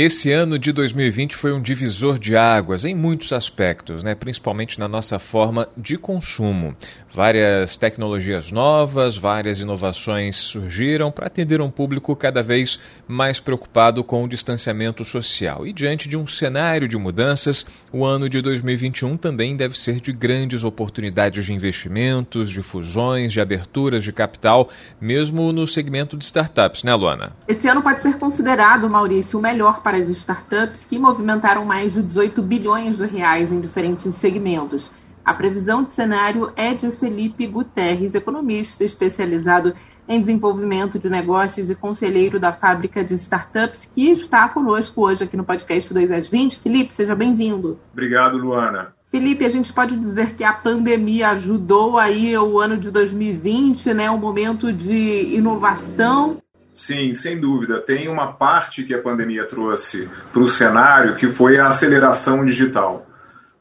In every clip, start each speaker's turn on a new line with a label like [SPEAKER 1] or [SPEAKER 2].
[SPEAKER 1] Esse ano de 2020 foi um divisor de águas em muitos aspectos, né? principalmente na nossa forma de consumo. Várias tecnologias novas, várias inovações surgiram para atender um público cada vez mais preocupado com o distanciamento social. E diante de um cenário de mudanças, o ano de 2021 também deve ser de grandes oportunidades de investimentos, de fusões, de aberturas de capital, mesmo no segmento de startups, né, Luana?
[SPEAKER 2] Esse ano pode ser considerado, Maurício, o melhor para as startups que movimentaram mais de 18 bilhões de reais em diferentes segmentos. A previsão de cenário é de Felipe Guterres, economista especializado em desenvolvimento de negócios e conselheiro da fábrica de startups, que está conosco hoje aqui no podcast 2 às 20. Felipe, seja bem-vindo.
[SPEAKER 3] Obrigado, Luana.
[SPEAKER 2] Felipe, a gente pode dizer que a pandemia ajudou aí o ano de 2020, né, um momento de inovação
[SPEAKER 3] Sim, sem dúvida. Tem uma parte que a pandemia trouxe para o cenário que foi a aceleração digital.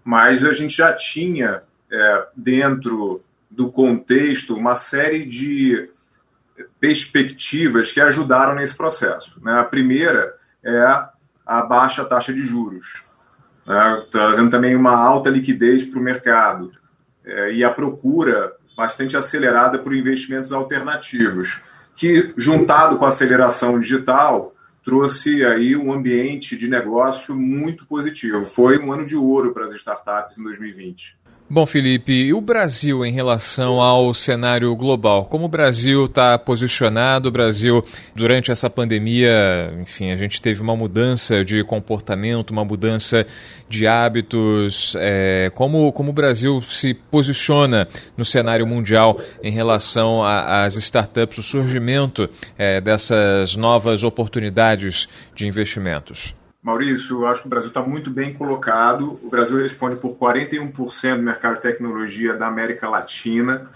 [SPEAKER 3] Mas a gente já tinha é, dentro do contexto uma série de perspectivas que ajudaram nesse processo. Né? A primeira é a baixa taxa de juros, né? trazendo também uma alta liquidez para o mercado é, e a procura bastante acelerada por investimentos alternativos que, juntado com a aceleração digital, trouxe aí um ambiente de negócio muito positivo. Foi um ano de ouro para as startups em 2020.
[SPEAKER 1] Bom, Felipe, e o Brasil em relação ao cenário global? Como o Brasil está posicionado? O Brasil, durante essa pandemia, enfim, a gente teve uma mudança de comportamento, uma mudança de hábitos. É, como, como o Brasil se posiciona no cenário mundial em relação às startups, o surgimento é, dessas novas oportunidades de investimentos?
[SPEAKER 3] Maurício, eu acho que o Brasil está muito bem colocado. O Brasil responde por 41% do mercado de tecnologia da América Latina.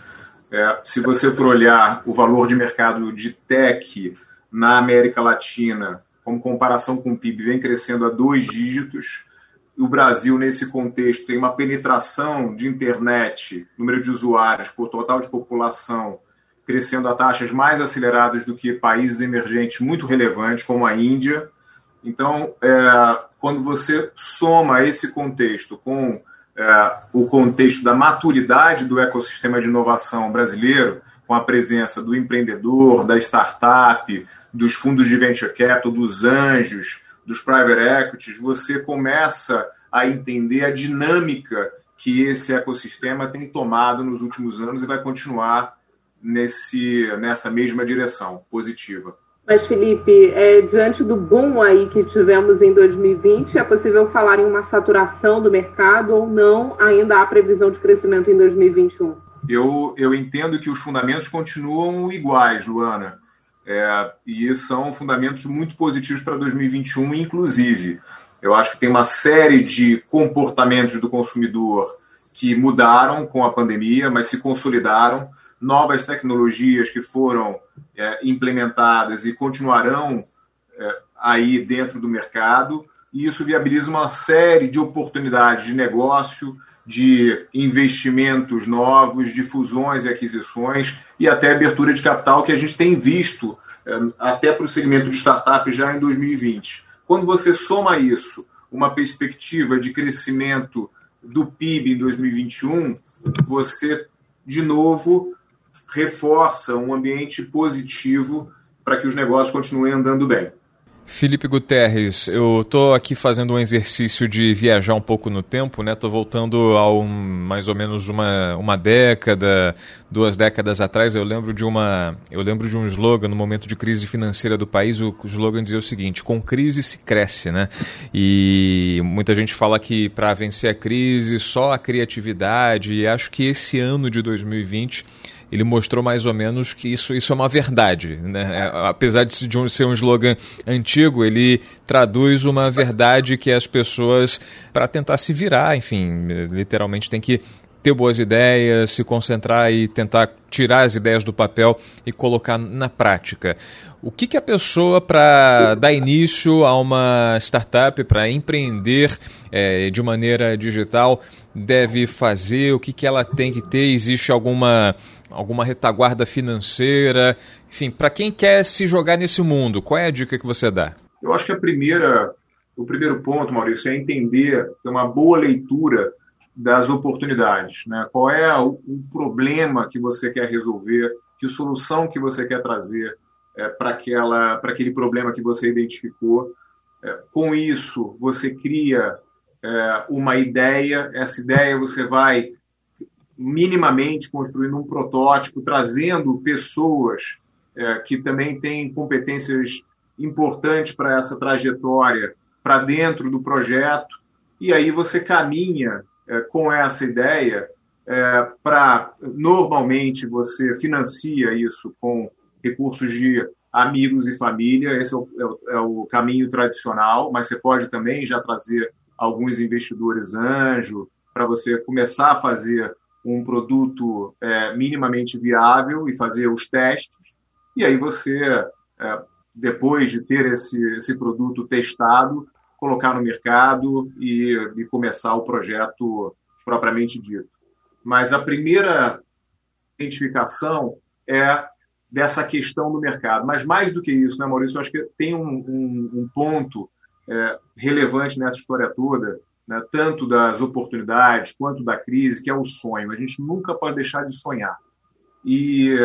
[SPEAKER 3] É, se você for olhar o valor de mercado de tech na América Latina, como comparação com o PIB, vem crescendo a dois dígitos. O Brasil, nesse contexto, tem uma penetração de internet, número de usuários por total de população, crescendo a taxas mais aceleradas do que países emergentes muito relevantes, como a Índia. Então, é, quando você soma esse contexto com é, o contexto da maturidade do ecossistema de inovação brasileiro, com a presença do empreendedor, da startup, dos fundos de venture capital, dos anjos, dos private equities, você começa a entender a dinâmica que esse ecossistema tem tomado nos últimos anos e vai continuar nesse, nessa mesma direção positiva.
[SPEAKER 2] Mas, Felipe, é, diante do boom aí que tivemos em 2020, é possível falar em uma saturação do mercado ou não? Ainda há previsão de crescimento em 2021?
[SPEAKER 3] Eu, eu entendo que os fundamentos continuam iguais, Luana. É, e são fundamentos muito positivos para 2021, inclusive. Eu acho que tem uma série de comportamentos do consumidor que mudaram com a pandemia, mas se consolidaram novas tecnologias que foram é, implementadas e continuarão é, aí dentro do mercado, e isso viabiliza uma série de oportunidades de negócio, de investimentos novos, de fusões e aquisições e até abertura de capital que a gente tem visto é, até para o segmento de startups já em 2020. Quando você soma isso, uma perspectiva de crescimento do PIB em 2021, você, de novo, reforça um ambiente positivo para que os negócios continuem andando bem.
[SPEAKER 1] Felipe Guterres, eu estou aqui fazendo um exercício de viajar um pouco no tempo, né? Estou voltando a um, mais ou menos uma, uma década, duas décadas atrás. Eu lembro de uma, eu lembro de um slogan no momento de crise financeira do país. O slogan dizia o seguinte: "Com crise se cresce", né? E muita gente fala que para vencer a crise só a criatividade. E acho que esse ano de 2020 ele mostrou mais ou menos que isso, isso é uma verdade. Né? É, apesar de ser um slogan antigo, ele traduz uma verdade que as pessoas, para tentar se virar, enfim, literalmente tem que ter boas ideias, se concentrar e tentar tirar as ideias do papel e colocar na prática. O que, que a pessoa, para dar início a uma startup, para empreender é, de maneira digital, deve fazer? O que, que ela tem que ter? Existe alguma, alguma retaguarda financeira? Enfim, para quem quer se jogar nesse mundo, qual é a dica que você dá?
[SPEAKER 3] Eu acho que a primeira, o primeiro ponto, Maurício, é entender, ter uma boa leitura das oportunidades. Né? Qual é o, o, problema que você quer resolver, que solução que você quer trazer é, para aquele problema que você identificou. É, com isso, você cria é, uma ideia, essa ideia você vai minimamente construindo um protótipo, trazendo pessoas é, que também têm competências importantes para essa trajetória para dentro do projeto, e aí você caminha com essa ideia é, para normalmente você financia isso com recursos de amigos e família, esse é o, é o, é caminho tradicional, mas você pode também já trazer alguns investidores anjo para você começar a fazer um produto é, minimamente viável e fazer os testes, e aí você, é, depois de ter esse, esse produto testado, colocar no mercado e, e começar o projeto propriamente dito. Mas a primeira identificação é dessa questão do mercado. Mas mais do que isso, né, Maurício? Eu acho que tem um, um, um ponto é, relevante nessa história toda, né, tanto das oportunidades quanto da crise, que é o sonho. A gente nunca pode deixar de sonhar. E,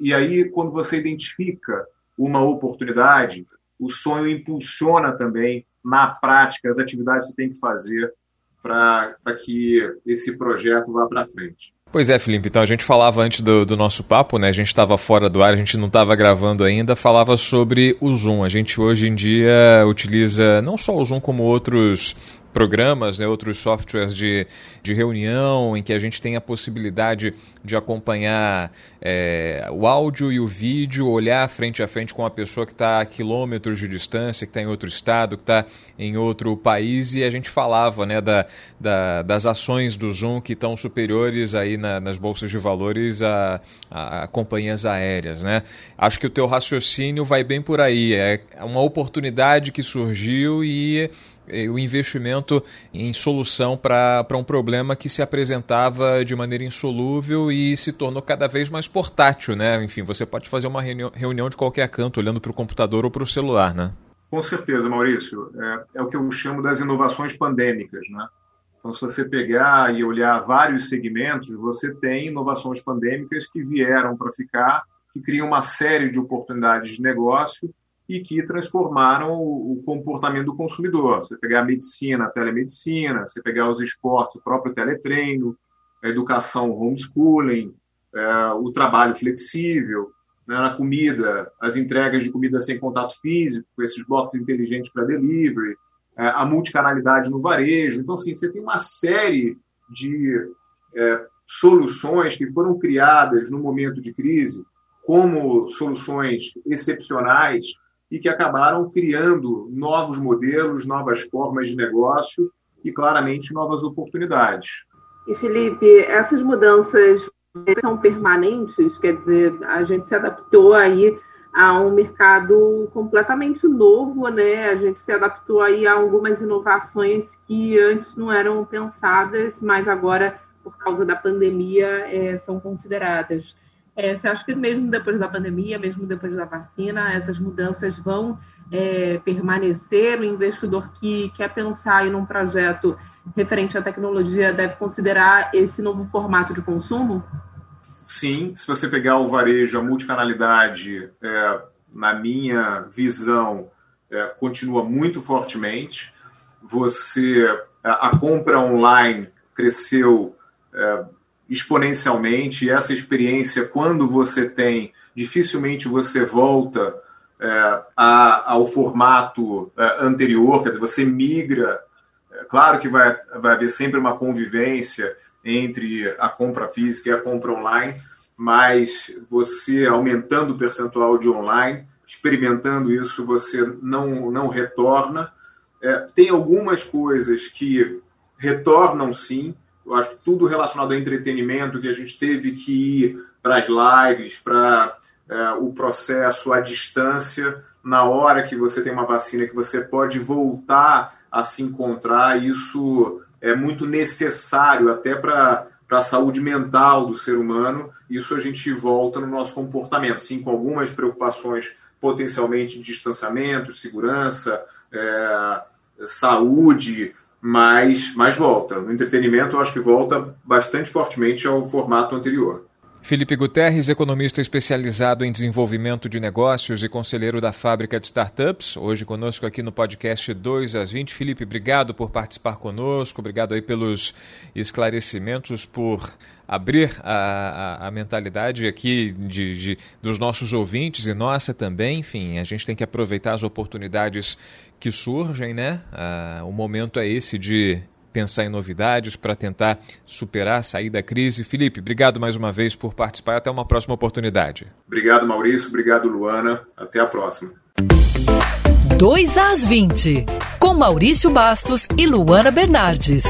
[SPEAKER 3] e aí, quando você identifica uma oportunidade, o sonho impulsiona também na prática as atividades que você tem que fazer para que esse projeto vá para frente.
[SPEAKER 1] Pois é, Felipe. Então a gente falava antes do, do nosso papo, né? A gente estava fora do ar, a gente não estava gravando ainda. Falava sobre o Zoom. A gente hoje em dia utiliza não só o Zoom como outros programas, né, outros softwares de, de reunião, em que a gente tem a possibilidade de acompanhar é, o áudio e o vídeo, olhar frente a frente com a pessoa que está a quilômetros de distância, que está em outro estado, que está em outro país, e a gente falava né, da, da, das ações do Zoom que estão superiores aí na, nas bolsas de valores a, a, a companhias aéreas. Né? Acho que o teu raciocínio vai bem por aí. É uma oportunidade que surgiu e o investimento em solução para um problema que se apresentava de maneira insolúvel e se tornou cada vez mais portátil, né? Enfim, você pode fazer uma reunião de qualquer canto, olhando para o computador ou para o celular, né?
[SPEAKER 3] Com certeza, Maurício. É, é, o que eu chamo das inovações pandêmicas, né? Então, se você pegar e olhar vários segmentos, você tem inovações pandêmicas que vieram para ficar, que criam uma série de oportunidades de negócio e que transformaram o comportamento do consumidor. Você pegar a medicina, a telemedicina, você pegar os esportes, o próprio teletreino, a educação, homeschooling, é, o trabalho flexível, né, na comida, as entregas de comida sem contato físico, esses boxes inteligentes para delivery, é, a multicanalidade no varejo. Então, assim, você tem uma série de é, soluções que foram criadas no momento de crise como soluções excepcionais e que acabaram criando novos modelos, novas formas de negócio e, claramente, novas oportunidades.
[SPEAKER 2] E, Felipe, essas mudanças são permanentes? Quer dizer, a gente se adaptou aí a um mercado completamente novo, né? A gente se adaptou aí a algumas inovações que antes não eram pensadas, mas agora, por causa da pandemia, é, são consideradas. É, você acha que mesmo depois da pandemia, mesmo depois da vacina, essas mudanças vão é, permanecer? O investidor que quer pensar em um projeto referente à tecnologia deve considerar esse novo formato de consumo?
[SPEAKER 3] Sim, se você pegar o varejo, a multicanalidade, é, na minha visão, é, continua muito fortemente. Você a, a compra online cresceu é, exponencialmente. E essa experiência, quando você tem, dificilmente você volta é, a, ao formato é, anterior, quer dizer, você migra. É, claro que vai, vai haver sempre uma convivência entre a compra física e a compra online, mas você aumentando o percentual de online, experimentando isso, você não, não retorna. É, tem algumas coisas que retornam sim, eu acho que tudo relacionado a entretenimento, que a gente teve que ir para as lives, para é, o processo à distância, na hora que você tem uma vacina que você pode voltar a se encontrar, isso é muito necessário até para para a saúde mental do ser humano, isso a gente volta no nosso comportamento, sim, com algumas preocupações potencialmente de distanciamento, segurança, é, saúde, mas, mas volta. No entretenimento, eu acho que volta bastante fortemente ao formato anterior.
[SPEAKER 1] Felipe Guterres, economista especializado em desenvolvimento de negócios e conselheiro da fábrica de startups, hoje conosco aqui no podcast 2 às 20. Felipe, obrigado por participar conosco, obrigado aí pelos esclarecimentos, por abrir a, a, a mentalidade aqui de, de, dos nossos ouvintes e nossa também. Enfim, a gente tem que aproveitar as oportunidades que surgem, né? Ah, o momento é esse de pensar em novidades para tentar superar, sair da crise. Felipe, obrigado mais uma vez por participar até uma próxima oportunidade.
[SPEAKER 3] Obrigado, Maurício. Obrigado, Luana. Até a próxima.
[SPEAKER 4] 2 às 20, com Maurício Bastos e Luana Bernardes.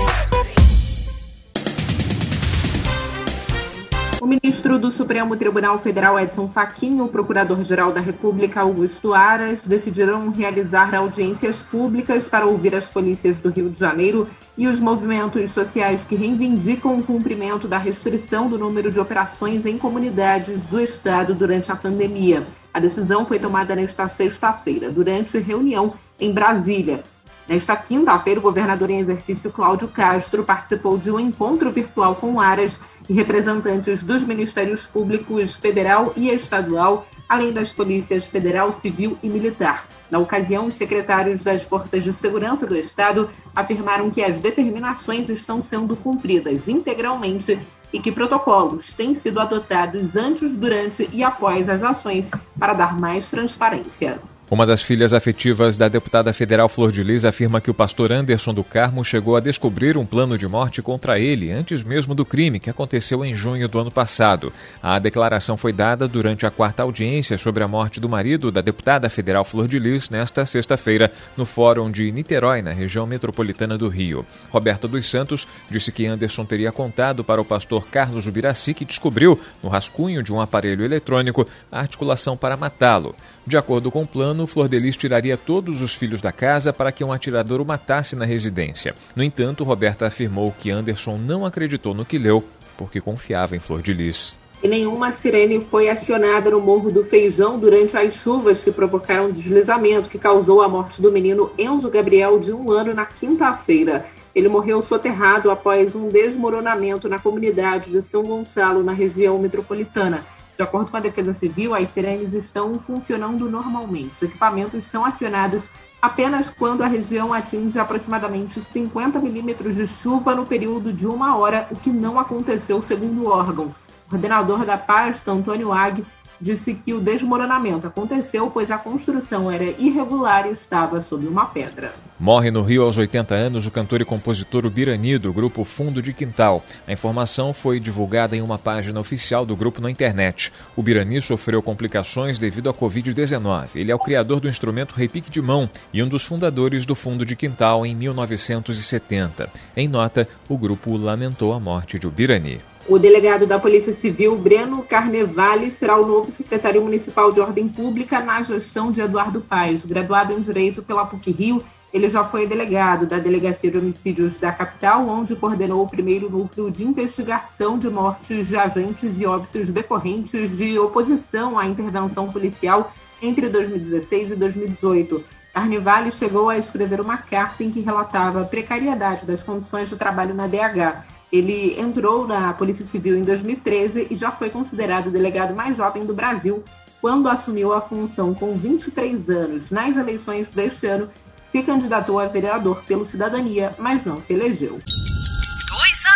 [SPEAKER 2] O ministro do Supremo Tribunal Federal, Edson Fachin, o procurador-geral da República, Augusto Aras, decidiram realizar audiências públicas para ouvir as polícias do Rio de Janeiro e os movimentos sociais que reivindicam o cumprimento da restrição do número de operações em comunidades do Estado durante a pandemia. A decisão foi tomada nesta sexta-feira, durante reunião em Brasília. Nesta quinta-feira, o governador em exercício Cláudio Castro participou de um encontro virtual com Aras e representantes dos Ministérios Públicos Federal e Estadual, além das polícias federal, civil e militar. Na ocasião, os secretários das Forças de Segurança do Estado afirmaram que as determinações estão sendo cumpridas integralmente e que protocolos têm sido adotados antes, durante e após as ações para dar mais transparência.
[SPEAKER 1] Uma das filhas afetivas da deputada federal Flor de Lis afirma que o pastor Anderson do Carmo chegou a descobrir um plano de morte contra ele antes mesmo do crime, que aconteceu em junho do ano passado. A declaração foi dada durante a quarta audiência sobre a morte do marido da deputada federal Flor de Lis nesta sexta-feira, no Fórum de Niterói, na região metropolitana do Rio. Roberto dos Santos disse que Anderson teria contado para o pastor Carlos Ubiraci que descobriu, no rascunho de um aparelho eletrônico, a articulação para matá-lo. De acordo com o plano, Flor de Lis tiraria todos os filhos da casa para que um atirador o matasse na residência. No entanto, Roberta afirmou que Anderson não acreditou no que leu porque confiava em Flor de Lis.
[SPEAKER 2] E nenhuma sirene foi acionada no Morro do Feijão durante as chuvas que provocaram deslizamento que causou a morte do menino Enzo Gabriel, de um ano, na quinta-feira. Ele morreu soterrado após um desmoronamento na comunidade de São Gonçalo, na região metropolitana. De acordo com a Defesa Civil, as sirenes estão funcionando normalmente. Os equipamentos são acionados apenas quando a região atinge aproximadamente 50 milímetros de chuva no período de uma hora, o que não aconteceu segundo o órgão. O coordenador da pasta, Antônio Ag, disse que o desmoronamento aconteceu pois a construção era irregular e estava sob uma pedra.
[SPEAKER 1] Morre no Rio aos 80 anos o cantor e compositor Ubirani, do grupo Fundo de Quintal. A informação foi divulgada em uma página oficial do grupo na internet. O Birani sofreu complicações devido à Covid-19. Ele é o criador do instrumento repique de mão e um dos fundadores do Fundo de Quintal em 1970. Em nota, o grupo lamentou a morte de Ubirani.
[SPEAKER 2] O delegado da Polícia Civil, Breno Carnevale, será o novo secretário municipal de Ordem Pública na gestão de Eduardo Paes. Graduado em Direito pela PUC-Rio, ele já foi delegado da Delegacia de Homicídios da capital, onde coordenou o primeiro núcleo de investigação de mortes de agentes e óbitos decorrentes de oposição à intervenção policial entre 2016 e 2018. Carnevale chegou a escrever uma carta em que relatava a precariedade das condições de trabalho na DH ele entrou na Polícia Civil em 2013 e já foi considerado o delegado mais jovem do Brasil quando assumiu a função com 23 anos. Nas eleições deste ano, se candidatou a vereador pelo Cidadania, mas não se elegeu. 2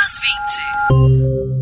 [SPEAKER 4] às 20.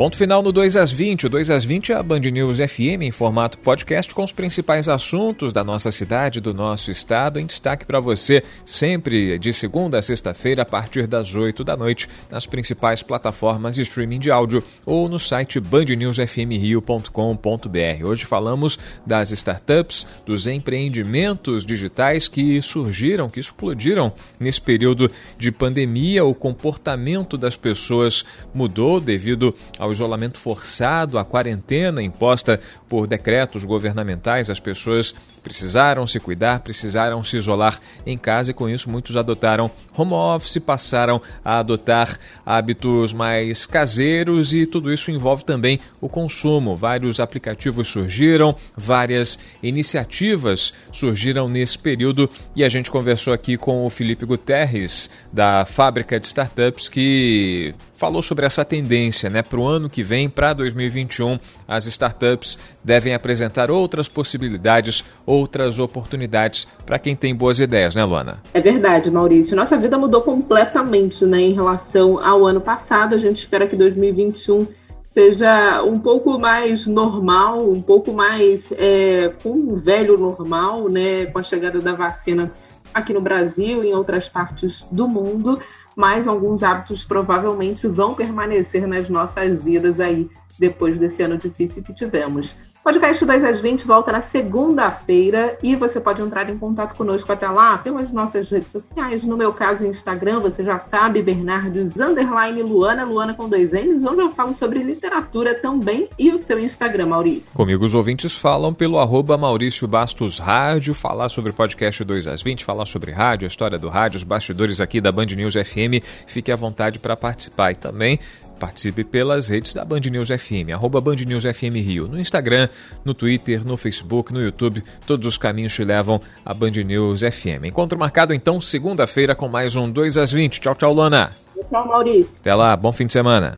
[SPEAKER 1] Ponto final no 2 às 20. O 2 às 20 é a Band News FM em formato podcast com os principais assuntos da nossa cidade, do nosso estado, em destaque para você, sempre de segunda a sexta-feira, a partir das 8 da noite, nas principais plataformas de streaming de áudio ou no site bandnewsfmrio.com.br. Hoje falamos das startups, dos empreendimentos digitais que surgiram, que explodiram nesse período de pandemia. O comportamento das pessoas mudou devido ao ao isolamento forçado, à quarentena imposta por decretos governamentais, as pessoas precisaram se cuidar, precisaram se isolar em casa e com isso muitos adotaram home office, passaram a adotar hábitos mais caseiros e tudo isso envolve também o consumo. Vários aplicativos surgiram, várias iniciativas surgiram nesse período e a gente conversou aqui com o Felipe Guterres da fábrica de startups que falou sobre essa tendência, né? Para o ano que vem, para 2021, as startups devem apresentar outras possibilidades, outras oportunidades para quem tem boas ideias, né, Luana?
[SPEAKER 2] É verdade, Maurício. Nossa vida mudou completamente, né, em relação ao ano passado. A gente espera que 2021 seja um pouco mais normal, um pouco mais é, com o velho normal, né, com a chegada da vacina aqui no Brasil e em outras partes do mundo, mas alguns hábitos provavelmente vão permanecer nas nossas vidas aí depois desse ano difícil que tivemos. Podcast 2 às 20 volta na segunda-feira e você pode entrar em contato conosco até lá pelas nossas redes sociais. No meu caso, o Instagram, você já sabe, Bernardes underline Luana, Luana com dois N's, onde eu falo sobre literatura também e o seu Instagram, Maurício.
[SPEAKER 1] Comigo os ouvintes falam pelo arroba Maurício Bastos Rádio, falar sobre o podcast 2 às 20, falar sobre rádio, a história do rádio, os bastidores aqui da Band News FM. Fique à vontade para participar e também Participe pelas redes da Band News FM, arroba Band News FM Rio, no Instagram, no Twitter, no Facebook, no YouTube, todos os caminhos te levam a Band News FM. Encontro marcado então segunda-feira com mais um 2 às 20. Tchau, tchau, Lana.
[SPEAKER 2] Tchau, Maurício.
[SPEAKER 1] Até lá, bom fim de semana.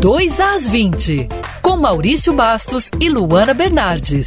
[SPEAKER 4] Dois às 20, com Maurício Bastos e Luana Bernardes.